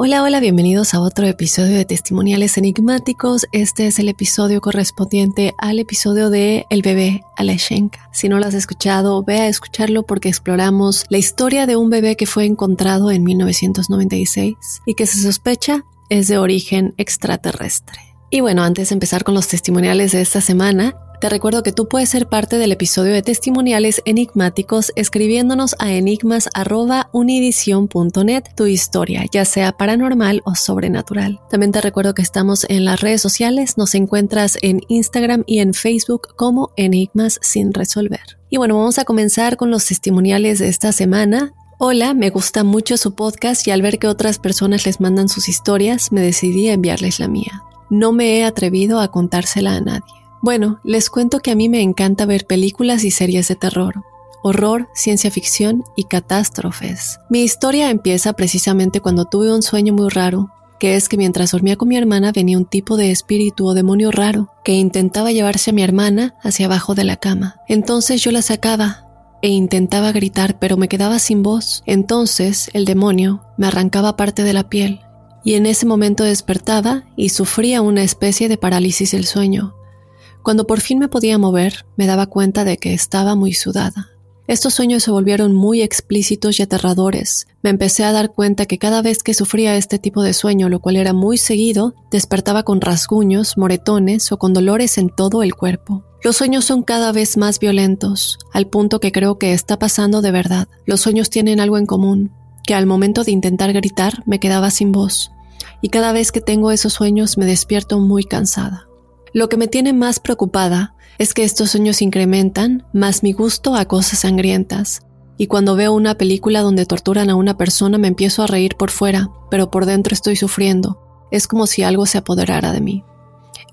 Hola, hola, bienvenidos a otro episodio de Testimoniales Enigmáticos. Este es el episodio correspondiente al episodio de El bebé Aleshenka. Si no lo has escuchado, ve a escucharlo porque exploramos la historia de un bebé que fue encontrado en 1996 y que se sospecha es de origen extraterrestre. Y bueno, antes de empezar con los testimoniales de esta semana, te recuerdo que tú puedes ser parte del episodio de testimoniales enigmáticos escribiéndonos a enigmas.univision.net tu historia, ya sea paranormal o sobrenatural. También te recuerdo que estamos en las redes sociales, nos encuentras en Instagram y en Facebook como Enigmas sin resolver. Y bueno, vamos a comenzar con los testimoniales de esta semana. Hola, me gusta mucho su podcast y al ver que otras personas les mandan sus historias, me decidí a enviarles la mía. No me he atrevido a contársela a nadie. Bueno, les cuento que a mí me encanta ver películas y series de terror, horror, ciencia ficción y catástrofes. Mi historia empieza precisamente cuando tuve un sueño muy raro, que es que mientras dormía con mi hermana venía un tipo de espíritu o demonio raro que intentaba llevarse a mi hermana hacia abajo de la cama. Entonces yo la sacaba e intentaba gritar, pero me quedaba sin voz. Entonces el demonio me arrancaba parte de la piel y en ese momento despertaba y sufría una especie de parálisis del sueño. Cuando por fin me podía mover, me daba cuenta de que estaba muy sudada. Estos sueños se volvieron muy explícitos y aterradores. Me empecé a dar cuenta que cada vez que sufría este tipo de sueño, lo cual era muy seguido, despertaba con rasguños, moretones o con dolores en todo el cuerpo. Los sueños son cada vez más violentos, al punto que creo que está pasando de verdad. Los sueños tienen algo en común, que al momento de intentar gritar me quedaba sin voz, y cada vez que tengo esos sueños me despierto muy cansada. Lo que me tiene más preocupada es que estos sueños incrementan más mi gusto a cosas sangrientas. Y cuando veo una película donde torturan a una persona me empiezo a reír por fuera, pero por dentro estoy sufriendo. Es como si algo se apoderara de mí.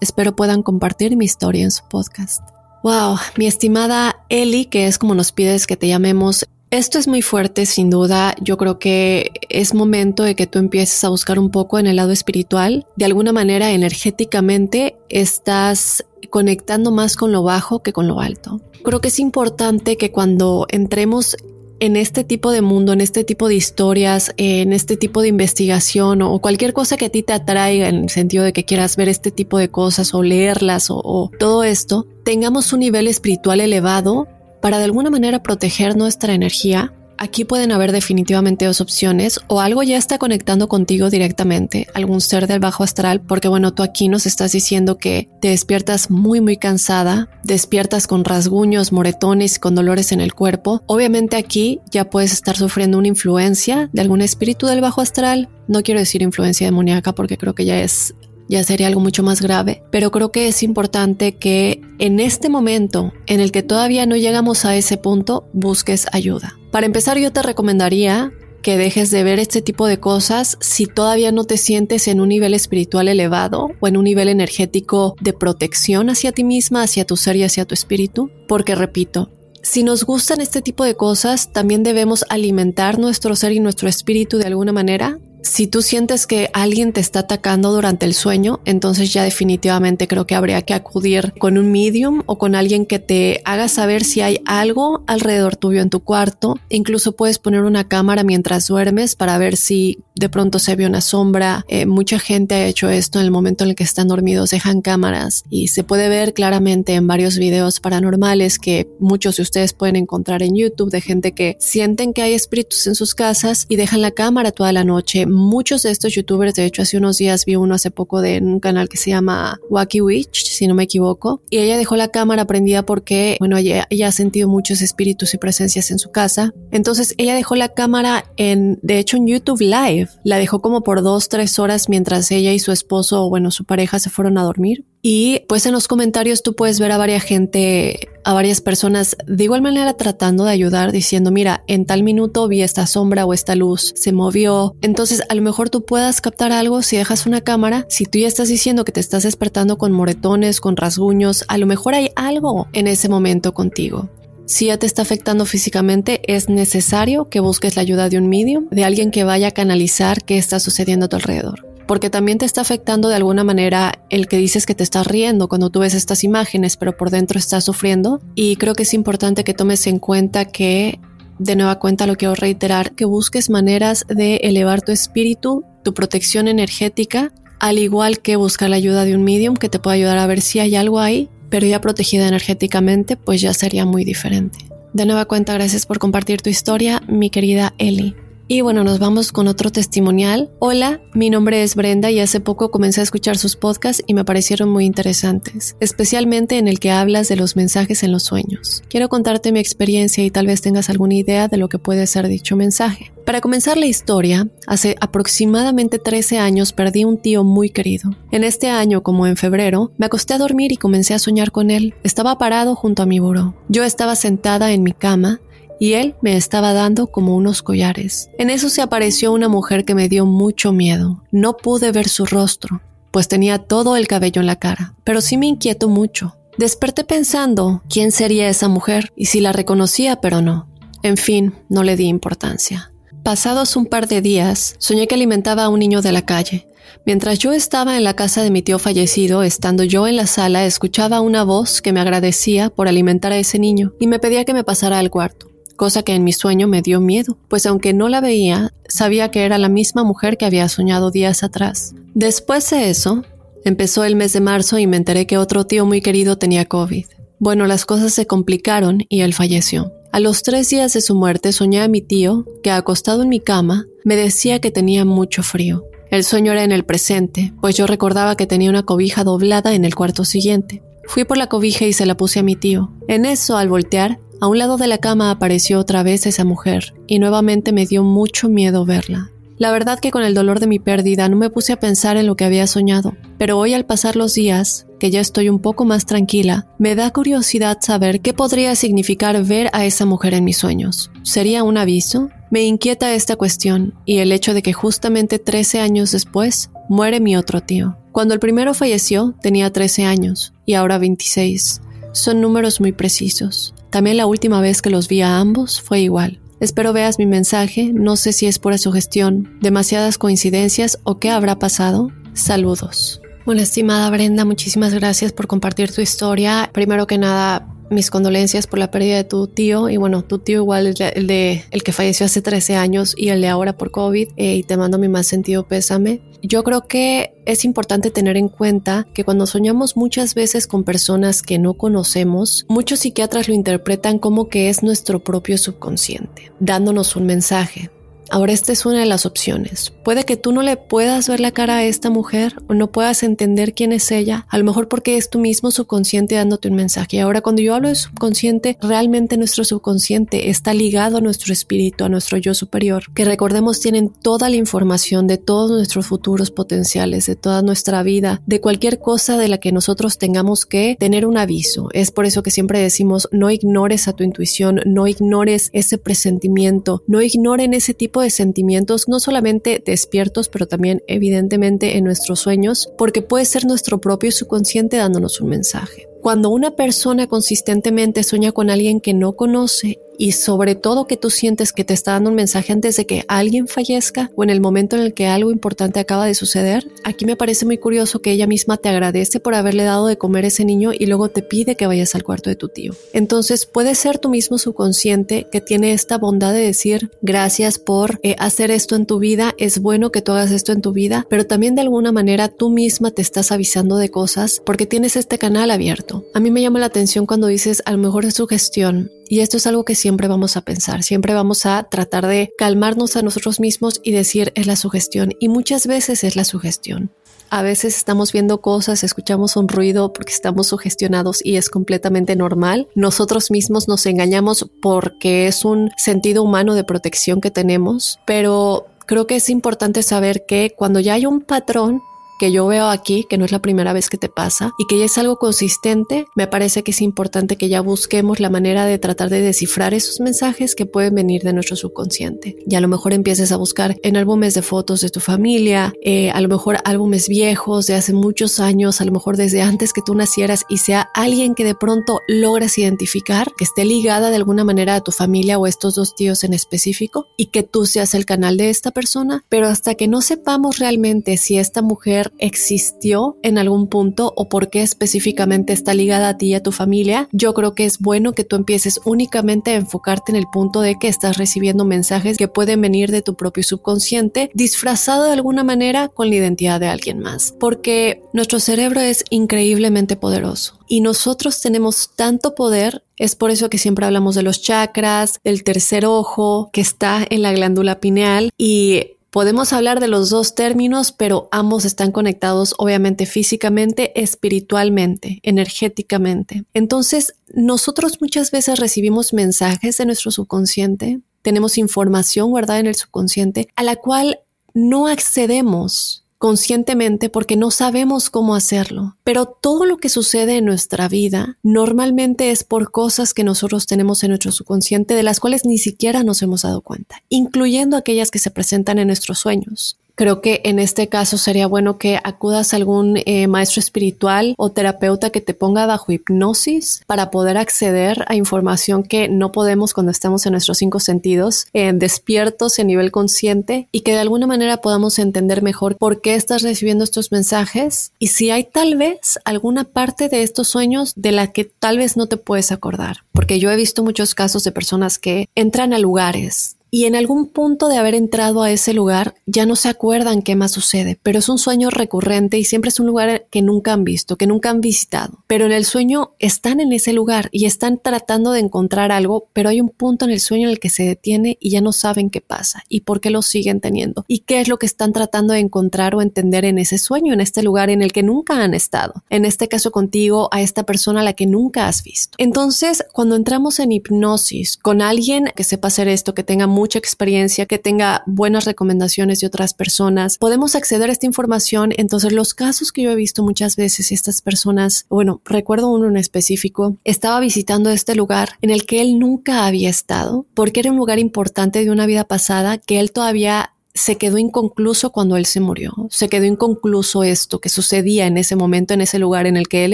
Espero puedan compartir mi historia en su podcast. Wow, mi estimada Ellie, que es como nos pides que te llamemos, esto es muy fuerte, sin duda. Yo creo que es momento de que tú empieces a buscar un poco en el lado espiritual. De alguna manera, energéticamente, estás conectando más con lo bajo que con lo alto. Creo que es importante que cuando entremos en este tipo de mundo, en este tipo de historias, en este tipo de investigación o cualquier cosa que a ti te atraiga en el sentido de que quieras ver este tipo de cosas o leerlas o, o todo esto, tengamos un nivel espiritual elevado para de alguna manera proteger nuestra energía, aquí pueden haber definitivamente dos opciones o algo ya está conectando contigo directamente, algún ser del bajo astral, porque bueno, tú aquí nos estás diciendo que te despiertas muy muy cansada, despiertas con rasguños, moretones, con dolores en el cuerpo. Obviamente aquí ya puedes estar sufriendo una influencia de algún espíritu del bajo astral. No quiero decir influencia demoníaca porque creo que ya es ya sería algo mucho más grave, pero creo que es importante que en este momento en el que todavía no llegamos a ese punto, busques ayuda. Para empezar, yo te recomendaría que dejes de ver este tipo de cosas si todavía no te sientes en un nivel espiritual elevado o en un nivel energético de protección hacia ti misma, hacia tu ser y hacia tu espíritu. Porque repito, si nos gustan este tipo de cosas, también debemos alimentar nuestro ser y nuestro espíritu de alguna manera si tú sientes que alguien te está atacando durante el sueño, entonces ya definitivamente creo que habría que acudir con un medium o con alguien que te haga saber si hay algo alrededor tuyo en tu cuarto. Incluso puedes poner una cámara mientras duermes para ver si de pronto se ve una sombra. Eh, mucha gente ha hecho esto en el momento en el que están dormidos, dejan cámaras y se puede ver claramente en varios videos paranormales que muchos de ustedes pueden encontrar en YouTube de gente que sienten que hay espíritus en sus casas y dejan la cámara toda la noche muchos de estos youtubers, de hecho hace unos días vi uno hace poco de un canal que se llama Wacky Witch, si no me equivoco, y ella dejó la cámara prendida porque, bueno, ella, ha sentido muchos espíritus y presencias en su casa. Entonces ella dejó la cámara en, de hecho en YouTube Live, la dejó como por dos, tres horas mientras ella y su esposo, bueno, su pareja se fueron a dormir. Y pues en los comentarios tú puedes ver a varias gente, a varias personas de igual manera tratando de ayudar diciendo, mira, en tal minuto vi esta sombra o esta luz, se movió. Entonces a lo mejor tú puedas captar algo si dejas una cámara. Si tú ya estás diciendo que te estás despertando con moretones, con rasguños, a lo mejor hay algo en ese momento contigo. Si ya te está afectando físicamente, es necesario que busques la ayuda de un medium, de alguien que vaya a canalizar qué está sucediendo a tu alrededor porque también te está afectando de alguna manera el que dices que te estás riendo cuando tú ves estas imágenes, pero por dentro estás sufriendo. Y creo que es importante que tomes en cuenta que, de nueva cuenta lo quiero reiterar, que busques maneras de elevar tu espíritu, tu protección energética, al igual que buscar la ayuda de un medium que te pueda ayudar a ver si hay algo ahí, pero ya protegida energéticamente, pues ya sería muy diferente. De nueva cuenta, gracias por compartir tu historia, mi querida Ellie. Y bueno, nos vamos con otro testimonial. Hola, mi nombre es Brenda y hace poco comencé a escuchar sus podcasts y me parecieron muy interesantes, especialmente en el que hablas de los mensajes en los sueños. Quiero contarte mi experiencia y tal vez tengas alguna idea de lo que puede ser dicho mensaje. Para comenzar la historia, hace aproximadamente 13 años perdí un tío muy querido. En este año, como en febrero, me acosté a dormir y comencé a soñar con él. Estaba parado junto a mi buró. Yo estaba sentada en mi cama y él me estaba dando como unos collares. En eso se apareció una mujer que me dio mucho miedo. No pude ver su rostro, pues tenía todo el cabello en la cara, pero sí me inquietó mucho. Desperté pensando quién sería esa mujer y si la reconocía, pero no. En fin, no le di importancia. Pasados un par de días, soñé que alimentaba a un niño de la calle. Mientras yo estaba en la casa de mi tío fallecido, estando yo en la sala, escuchaba una voz que me agradecía por alimentar a ese niño y me pedía que me pasara al cuarto cosa que en mi sueño me dio miedo, pues aunque no la veía, sabía que era la misma mujer que había soñado días atrás. Después de eso, empezó el mes de marzo y me enteré que otro tío muy querido tenía COVID. Bueno, las cosas se complicaron y él falleció. A los tres días de su muerte soñé a mi tío, que acostado en mi cama, me decía que tenía mucho frío. El sueño era en el presente, pues yo recordaba que tenía una cobija doblada en el cuarto siguiente. Fui por la cobija y se la puse a mi tío. En eso, al voltear, a un lado de la cama apareció otra vez esa mujer, y nuevamente me dio mucho miedo verla. La verdad que con el dolor de mi pérdida no me puse a pensar en lo que había soñado, pero hoy al pasar los días, que ya estoy un poco más tranquila, me da curiosidad saber qué podría significar ver a esa mujer en mis sueños. ¿Sería un aviso? Me inquieta esta cuestión y el hecho de que justamente 13 años después muere mi otro tío. Cuando el primero falleció tenía 13 años y ahora 26. Son números muy precisos. También la última vez que los vi a ambos fue igual. Espero veas mi mensaje, no sé si es pura sugestión, demasiadas coincidencias o qué habrá pasado. Saludos. Bueno, estimada Brenda, muchísimas gracias por compartir tu historia. Primero que nada, mis condolencias por la pérdida de tu tío y bueno, tu tío igual el de el que falleció hace 13 años y el de ahora por COVID eh, y te mando mi más sentido pésame. Yo creo que es importante tener en cuenta que cuando soñamos muchas veces con personas que no conocemos, muchos psiquiatras lo interpretan como que es nuestro propio subconsciente, dándonos un mensaje. Ahora esta es una de las opciones. Puede que tú no le puedas ver la cara a esta mujer o no puedas entender quién es ella, a lo mejor porque es tu mismo subconsciente dándote un mensaje. Ahora cuando yo hablo de subconsciente, realmente nuestro subconsciente está ligado a nuestro espíritu, a nuestro yo superior, que recordemos tienen toda la información de todos nuestros futuros potenciales, de toda nuestra vida, de cualquier cosa de la que nosotros tengamos que tener un aviso. Es por eso que siempre decimos no ignores a tu intuición, no ignores ese presentimiento, no ignoren ese tipo de sentimientos, no solamente despiertos, pero también evidentemente en nuestros sueños, porque puede ser nuestro propio subconsciente dándonos un mensaje. Cuando una persona consistentemente sueña con alguien que no conoce y sobre todo que tú sientes que te está dando un mensaje antes de que alguien fallezca o en el momento en el que algo importante acaba de suceder, aquí me parece muy curioso que ella misma te agradece por haberle dado de comer a ese niño y luego te pide que vayas al cuarto de tu tío. Entonces puede ser tu mismo subconsciente que tiene esta bondad de decir gracias por eh, hacer esto en tu vida, es bueno que tú hagas esto en tu vida, pero también de alguna manera tú misma te estás avisando de cosas porque tienes este canal abierto. A mí me llama la atención cuando dices a lo mejor es su gestión y esto es algo que siempre vamos a pensar, siempre vamos a tratar de calmarnos a nosotros mismos y decir es la sugestión. Y muchas veces es la sugestión. A veces estamos viendo cosas, escuchamos un ruido porque estamos sugestionados y es completamente normal. Nosotros mismos nos engañamos porque es un sentido humano de protección que tenemos, pero creo que es importante saber que cuando ya hay un patrón, que yo veo aquí, que no es la primera vez que te pasa y que ya es algo consistente, me parece que es importante que ya busquemos la manera de tratar de descifrar esos mensajes que pueden venir de nuestro subconsciente. Y a lo mejor empieces a buscar en álbumes de fotos de tu familia, eh, a lo mejor álbumes viejos de hace muchos años, a lo mejor desde antes que tú nacieras y sea alguien que de pronto logras identificar, que esté ligada de alguna manera a tu familia o a estos dos tíos en específico y que tú seas el canal de esta persona, pero hasta que no sepamos realmente si esta mujer existió en algún punto o por qué específicamente está ligada a ti y a tu familia, yo creo que es bueno que tú empieces únicamente a enfocarte en el punto de que estás recibiendo mensajes que pueden venir de tu propio subconsciente disfrazado de alguna manera con la identidad de alguien más, porque nuestro cerebro es increíblemente poderoso y nosotros tenemos tanto poder es por eso que siempre hablamos de los chakras, del tercer ojo que está en la glándula pineal y Podemos hablar de los dos términos, pero ambos están conectados obviamente físicamente, espiritualmente, energéticamente. Entonces, nosotros muchas veces recibimos mensajes de nuestro subconsciente, tenemos información guardada en el subconsciente a la cual no accedemos conscientemente porque no sabemos cómo hacerlo. Pero todo lo que sucede en nuestra vida normalmente es por cosas que nosotros tenemos en nuestro subconsciente de las cuales ni siquiera nos hemos dado cuenta, incluyendo aquellas que se presentan en nuestros sueños. Creo que en este caso sería bueno que acudas a algún eh, maestro espiritual o terapeuta que te ponga bajo hipnosis para poder acceder a información que no podemos cuando estamos en nuestros cinco sentidos, despiertos en nivel consciente y que de alguna manera podamos entender mejor por qué estás recibiendo estos mensajes y si hay tal vez alguna parte de estos sueños de la que tal vez no te puedes acordar. Porque yo he visto muchos casos de personas que entran a lugares y en algún punto de haber entrado a ese lugar ya no se acuerdan qué más sucede, pero es un sueño recurrente y siempre es un lugar que nunca han visto, que nunca han visitado. Pero en el sueño están en ese lugar y están tratando de encontrar algo, pero hay un punto en el sueño en el que se detiene y ya no saben qué pasa y por qué lo siguen teniendo y qué es lo que están tratando de encontrar o entender en ese sueño, en este lugar en el que nunca han estado. En este caso contigo, a esta persona a la que nunca has visto. Entonces, cuando entramos en hipnosis con alguien que sepa hacer esto, que tenga muy mucha experiencia, que tenga buenas recomendaciones de otras personas, podemos acceder a esta información. Entonces, los casos que yo he visto muchas veces, estas personas, bueno, recuerdo uno en específico, estaba visitando este lugar en el que él nunca había estado, porque era un lugar importante de una vida pasada que él todavía se quedó inconcluso cuando él se murió. Se quedó inconcluso esto que sucedía en ese momento, en ese lugar en el que él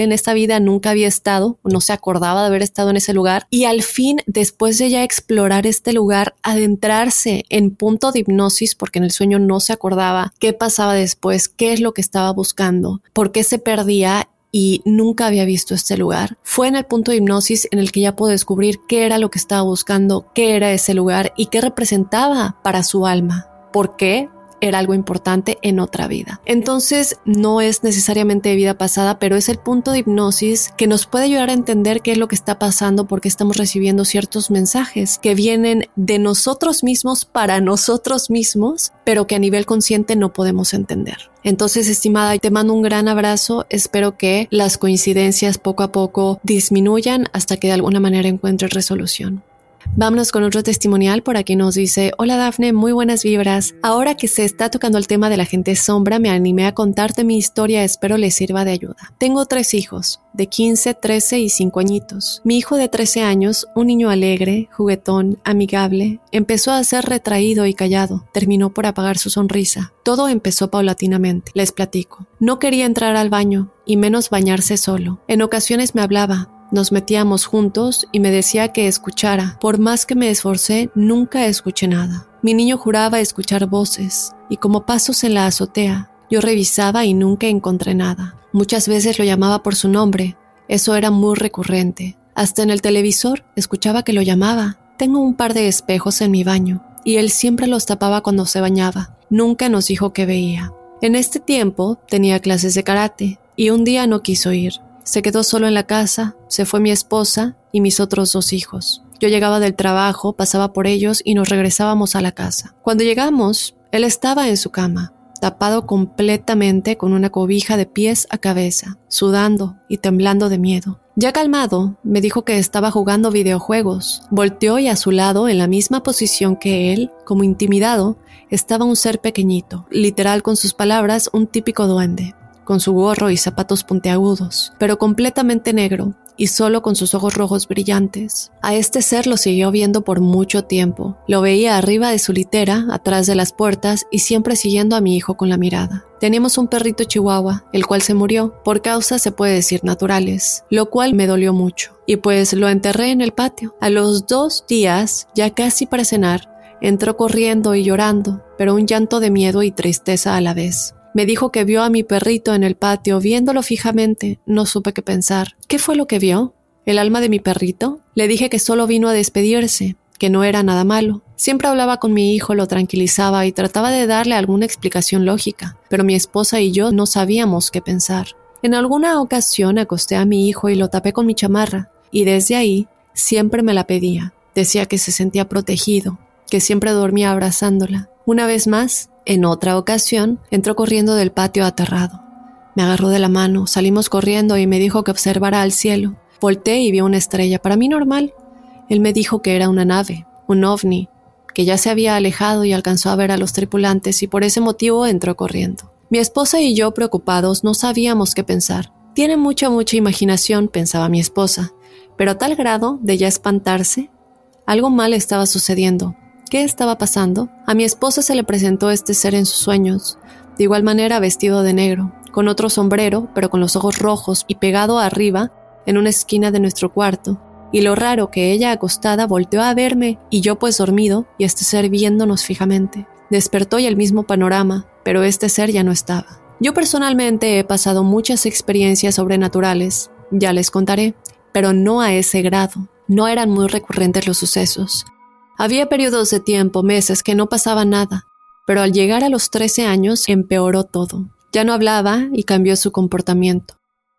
en esta vida nunca había estado, no se acordaba de haber estado en ese lugar. Y al fin, después de ya explorar este lugar, adentrarse en punto de hipnosis, porque en el sueño no se acordaba qué pasaba después, qué es lo que estaba buscando, por qué se perdía y nunca había visto este lugar. Fue en el punto de hipnosis en el que ya pudo descubrir qué era lo que estaba buscando, qué era ese lugar y qué representaba para su alma. ¿Por qué? era algo importante en otra vida. Entonces, no es necesariamente de vida pasada, pero es el punto de hipnosis que nos puede ayudar a entender qué es lo que está pasando porque estamos recibiendo ciertos mensajes que vienen de nosotros mismos para nosotros mismos, pero que a nivel consciente no podemos entender. Entonces, estimada, te mando un gran abrazo. Espero que las coincidencias poco a poco disminuyan hasta que de alguna manera encuentres resolución. Vámonos con otro testimonial. Por aquí nos dice, hola Dafne, muy buenas vibras. Ahora que se está tocando el tema de la gente sombra, me animé a contarte mi historia, espero les sirva de ayuda. Tengo tres hijos, de 15, 13 y 5 añitos. Mi hijo de 13 años, un niño alegre, juguetón, amigable, empezó a ser retraído y callado. Terminó por apagar su sonrisa. Todo empezó paulatinamente. Les platico. No quería entrar al baño, y menos bañarse solo. En ocasiones me hablaba, nos metíamos juntos y me decía que escuchara. Por más que me esforcé, nunca escuché nada. Mi niño juraba escuchar voces, y como pasos en la azotea, yo revisaba y nunca encontré nada. Muchas veces lo llamaba por su nombre, eso era muy recurrente. Hasta en el televisor escuchaba que lo llamaba. Tengo un par de espejos en mi baño, y él siempre los tapaba cuando se bañaba. Nunca nos dijo que veía. En este tiempo tenía clases de karate, y un día no quiso ir. Se quedó solo en la casa, se fue mi esposa y mis otros dos hijos. Yo llegaba del trabajo, pasaba por ellos y nos regresábamos a la casa. Cuando llegamos, él estaba en su cama, tapado completamente con una cobija de pies a cabeza, sudando y temblando de miedo. Ya calmado, me dijo que estaba jugando videojuegos. Volteó y a su lado, en la misma posición que él, como intimidado, estaba un ser pequeñito, literal con sus palabras, un típico duende con su gorro y zapatos puntiagudos, pero completamente negro y solo con sus ojos rojos brillantes. A este ser lo siguió viendo por mucho tiempo. Lo veía arriba de su litera, atrás de las puertas y siempre siguiendo a mi hijo con la mirada. Teníamos un perrito chihuahua, el cual se murió, por causas se puede decir naturales, lo cual me dolió mucho. Y pues lo enterré en el patio. A los dos días, ya casi para cenar, entró corriendo y llorando, pero un llanto de miedo y tristeza a la vez. Me dijo que vio a mi perrito en el patio, viéndolo fijamente. No supe qué pensar. ¿Qué fue lo que vio? ¿El alma de mi perrito? Le dije que solo vino a despedirse, que no era nada malo. Siempre hablaba con mi hijo, lo tranquilizaba y trataba de darle alguna explicación lógica, pero mi esposa y yo no sabíamos qué pensar. En alguna ocasión acosté a mi hijo y lo tapé con mi chamarra, y desde ahí siempre me la pedía. Decía que se sentía protegido, que siempre dormía abrazándola. Una vez más, en otra ocasión, entró corriendo del patio aterrado. Me agarró de la mano, salimos corriendo y me dijo que observara al cielo. Volté y vi una estrella, para mí normal. Él me dijo que era una nave, un ovni, que ya se había alejado y alcanzó a ver a los tripulantes y por ese motivo entró corriendo. Mi esposa y yo, preocupados, no sabíamos qué pensar. Tiene mucha, mucha imaginación, pensaba mi esposa, pero a tal grado de ya espantarse, algo mal estaba sucediendo. ¿Qué estaba pasando? A mi esposa se le presentó este ser en sus sueños, de igual manera vestido de negro, con otro sombrero, pero con los ojos rojos y pegado arriba, en una esquina de nuestro cuarto. Y lo raro que ella acostada volteó a verme y yo pues dormido y este ser viéndonos fijamente. Despertó y el mismo panorama, pero este ser ya no estaba. Yo personalmente he pasado muchas experiencias sobrenaturales, ya les contaré, pero no a ese grado. No eran muy recurrentes los sucesos. Había periodos de tiempo, meses, que no pasaba nada, pero al llegar a los 13 años empeoró todo. Ya no hablaba y cambió su comportamiento.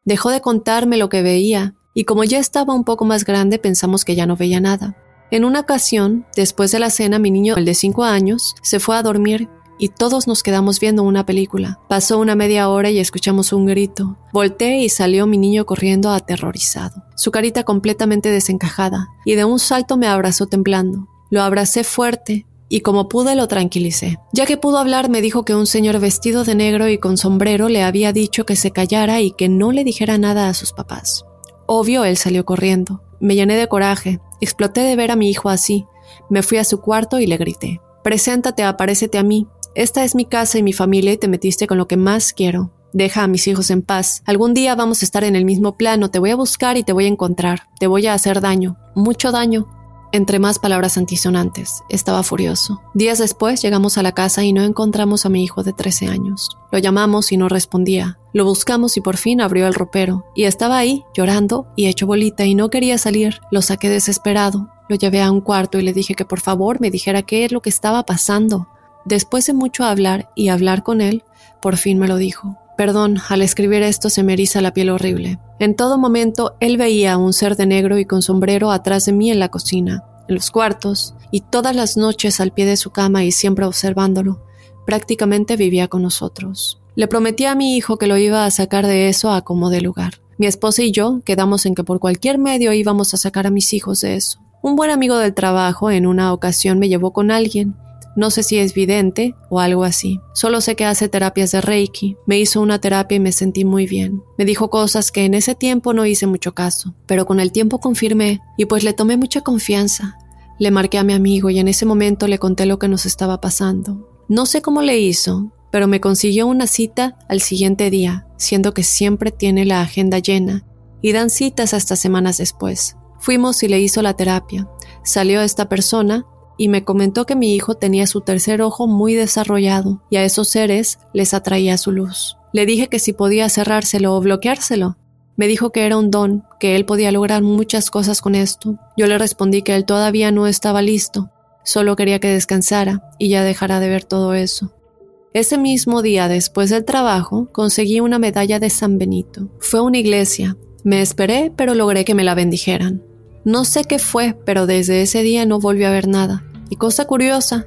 Dejó de contarme lo que veía, y como ya estaba un poco más grande pensamos que ya no veía nada. En una ocasión, después de la cena, mi niño, el de 5 años, se fue a dormir y todos nos quedamos viendo una película. Pasó una media hora y escuchamos un grito. Volté y salió mi niño corriendo aterrorizado, su carita completamente desencajada, y de un salto me abrazó temblando. Lo abracé fuerte y como pude lo tranquilicé. Ya que pudo hablar me dijo que un señor vestido de negro y con sombrero le había dicho que se callara y que no le dijera nada a sus papás. Obvio, él salió corriendo. Me llené de coraje, exploté de ver a mi hijo así. Me fui a su cuarto y le grité. Preséntate, aparécete a mí. Esta es mi casa y mi familia y te metiste con lo que más quiero. Deja a mis hijos en paz. Algún día vamos a estar en el mismo plano, te voy a buscar y te voy a encontrar. Te voy a hacer daño, mucho daño entre más palabras antisonantes. Estaba furioso. Días después llegamos a la casa y no encontramos a mi hijo de 13 años. Lo llamamos y no respondía. Lo buscamos y por fin abrió el ropero. Y estaba ahí, llorando y hecho bolita y no quería salir. Lo saqué desesperado. Lo llevé a un cuarto y le dije que por favor me dijera qué es lo que estaba pasando. Después de mucho hablar y hablar con él, por fin me lo dijo. Perdón, al escribir esto se me eriza la piel horrible. En todo momento él veía a un ser de negro y con sombrero atrás de mí en la cocina, en los cuartos, y todas las noches al pie de su cama y siempre observándolo. Prácticamente vivía con nosotros. Le prometí a mi hijo que lo iba a sacar de eso a como de lugar. Mi esposa y yo quedamos en que por cualquier medio íbamos a sacar a mis hijos de eso. Un buen amigo del trabajo en una ocasión me llevó con alguien, no sé si es vidente o algo así. Solo sé que hace terapias de Reiki. Me hizo una terapia y me sentí muy bien. Me dijo cosas que en ese tiempo no hice mucho caso, pero con el tiempo confirmé y pues le tomé mucha confianza. Le marqué a mi amigo y en ese momento le conté lo que nos estaba pasando. No sé cómo le hizo, pero me consiguió una cita al siguiente día, siendo que siempre tiene la agenda llena, y dan citas hasta semanas después. Fuimos y le hizo la terapia. Salió esta persona y me comentó que mi hijo tenía su tercer ojo muy desarrollado y a esos seres les atraía su luz. Le dije que si podía cerrárselo o bloqueárselo. Me dijo que era un don, que él podía lograr muchas cosas con esto. Yo le respondí que él todavía no estaba listo, solo quería que descansara y ya dejara de ver todo eso. Ese mismo día después del trabajo conseguí una medalla de San Benito. Fue una iglesia. Me esperé, pero logré que me la bendijeran. No sé qué fue, pero desde ese día no volvió a ver nada. Y cosa curiosa,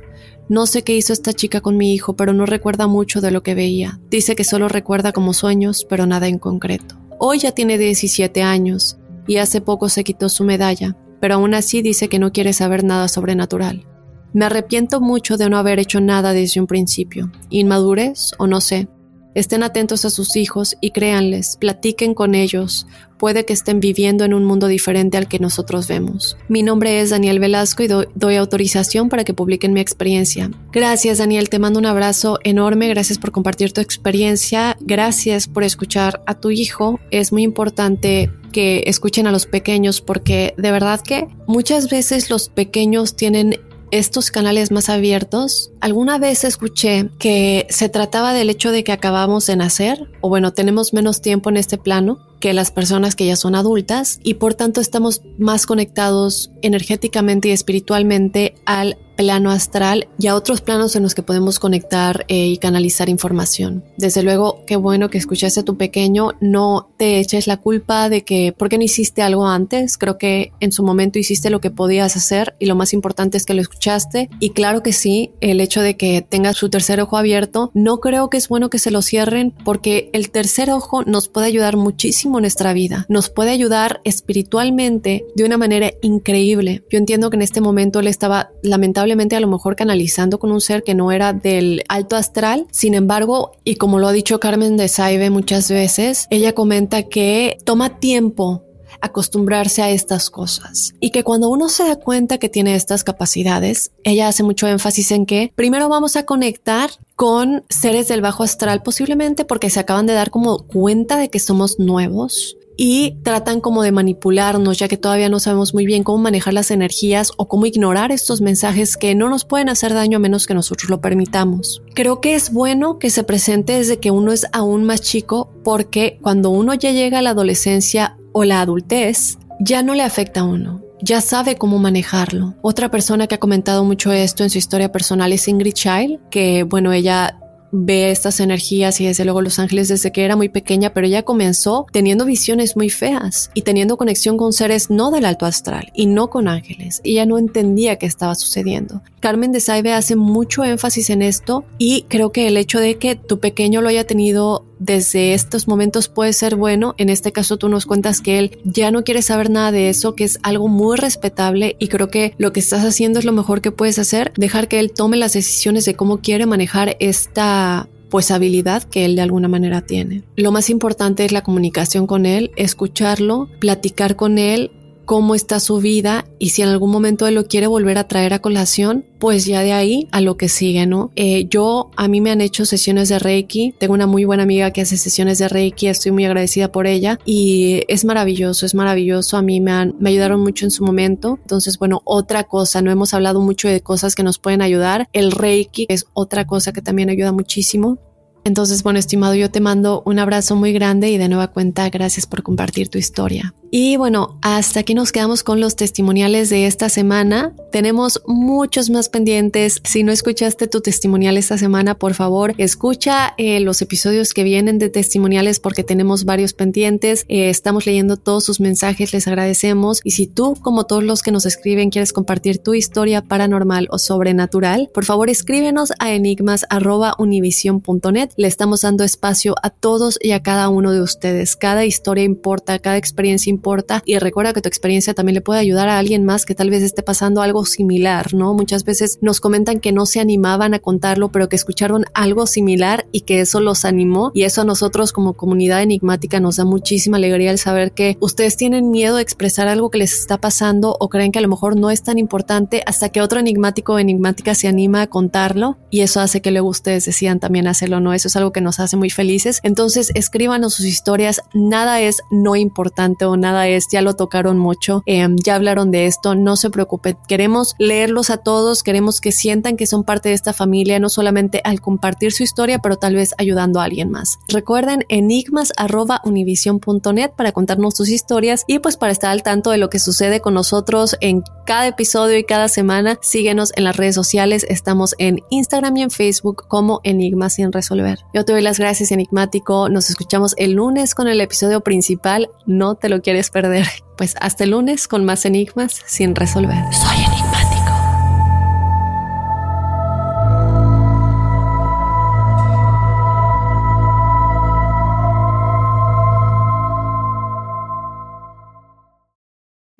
no sé qué hizo esta chica con mi hijo, pero no recuerda mucho de lo que veía. Dice que solo recuerda como sueños, pero nada en concreto. Hoy ya tiene 17 años y hace poco se quitó su medalla, pero aún así dice que no quiere saber nada sobrenatural. Me arrepiento mucho de no haber hecho nada desde un principio. Inmadurez o no sé, Estén atentos a sus hijos y créanles, platiquen con ellos. Puede que estén viviendo en un mundo diferente al que nosotros vemos. Mi nombre es Daniel Velasco y doy, autorización para que publiquen mi experiencia. Gracias Daniel, te mando un abrazo enorme, gracias por compartir tu experiencia, gracias por escuchar a tu hijo. Es muy importante que escuchen a los pequeños porque de verdad que muchas veces los pequeños tienen estos canales más abiertos, alguna vez escuché que se trataba del hecho de que acabamos de nacer, o bueno, tenemos menos tiempo en este plano que las personas que ya son adultas y por tanto estamos más conectados energéticamente y espiritualmente al plano astral y a otros planos en los que podemos conectar eh, y canalizar información. Desde luego, qué bueno que escuchaste a tu pequeño, no te eches la culpa de que, ¿por qué no hiciste algo antes? Creo que en su momento hiciste lo que podías hacer y lo más importante es que lo escuchaste y claro que sí, el hecho de que tengas su tercer ojo abierto, no creo que es bueno que se lo cierren porque el tercer ojo nos puede ayudar muchísimo nuestra vida, nos puede ayudar espiritualmente de una manera increíble. Yo entiendo que en este momento él estaba lamentablemente a lo mejor canalizando con un ser que no era del alto astral, sin embargo, y como lo ha dicho Carmen de Saibe muchas veces, ella comenta que toma tiempo acostumbrarse a estas cosas. Y que cuando uno se da cuenta que tiene estas capacidades, ella hace mucho énfasis en que primero vamos a conectar con seres del bajo astral posiblemente porque se acaban de dar como cuenta de que somos nuevos y tratan como de manipularnos ya que todavía no sabemos muy bien cómo manejar las energías o cómo ignorar estos mensajes que no nos pueden hacer daño a menos que nosotros lo permitamos. Creo que es bueno que se presente desde que uno es aún más chico porque cuando uno ya llega a la adolescencia o la adultez, ya no le afecta a uno ya sabe cómo manejarlo. Otra persona que ha comentado mucho esto en su historia personal es Ingrid Child, que bueno, ella ve estas energías y desde luego Los Ángeles desde que era muy pequeña, pero ella comenzó teniendo visiones muy feas y teniendo conexión con seres no del alto astral y no con ángeles. Ella no entendía qué estaba sucediendo. Carmen de Saibe hace mucho énfasis en esto y creo que el hecho de que tu pequeño lo haya tenido desde estos momentos puede ser bueno. En este caso tú nos cuentas que él ya no quiere saber nada de eso, que es algo muy respetable y creo que lo que estás haciendo es lo mejor que puedes hacer, dejar que él tome las decisiones de cómo quiere manejar esta pues habilidad que él de alguna manera tiene. Lo más importante es la comunicación con él, escucharlo, platicar con él cómo está su vida y si en algún momento él lo quiere volver a traer a colación, pues ya de ahí a lo que sigue, ¿no? Eh, yo, a mí me han hecho sesiones de Reiki, tengo una muy buena amiga que hace sesiones de Reiki, estoy muy agradecida por ella y es maravilloso, es maravilloso, a mí me, han, me ayudaron mucho en su momento, entonces bueno, otra cosa, no hemos hablado mucho de cosas que nos pueden ayudar, el Reiki es otra cosa que también ayuda muchísimo Entonces, bueno, estimado, yo te mando un abrazo muy grande y de nueva cuenta, gracias por compartir tu historia. Y bueno, hasta aquí nos quedamos con los testimoniales de esta semana. Tenemos muchos más pendientes. Si no escuchaste tu testimonial esta semana, por favor, escucha eh, los episodios que vienen de testimoniales porque tenemos varios pendientes. Eh, estamos leyendo todos sus mensajes, les agradecemos. Y si tú, como todos los que nos escriben, quieres compartir tu historia paranormal o sobrenatural, por favor escríbenos a enigmas.univision.net. Le estamos dando espacio a todos y a cada uno de ustedes. Cada historia importa, cada experiencia importa y recuerda que tu experiencia también le puede ayudar a alguien más que tal vez esté pasando algo similar, ¿no? Muchas veces nos comentan que no se animaban a contarlo, pero que escucharon algo similar y que eso los animó y eso a nosotros como comunidad enigmática nos da muchísima alegría el saber que ustedes tienen miedo de expresar algo que les está pasando o creen que a lo mejor no es tan importante hasta que otro enigmático o enigmática se anima a contarlo y eso hace que luego ustedes decidan también hacerlo, ¿no? Eso es algo que nos hace muy felices. Entonces escríbanos sus historias, nada es no importante o nada es, ya lo tocaron mucho, em, ya hablaron de esto, no se preocupen, queremos leerlos a todos, queremos que sientan que son parte de esta familia, no solamente al compartir su historia, pero tal vez ayudando a alguien más. Recuerden enigmas.univision.net para contarnos sus historias y pues para estar al tanto de lo que sucede con nosotros en cada episodio y cada semana, síguenos en las redes sociales, estamos en Instagram y en Facebook como Enigmas sin resolver. Yo te doy las gracias, Enigmático, nos escuchamos el lunes con el episodio principal, no te lo quieres perder. Pues hasta el lunes con más enigmas sin resolver. Soy enigmático.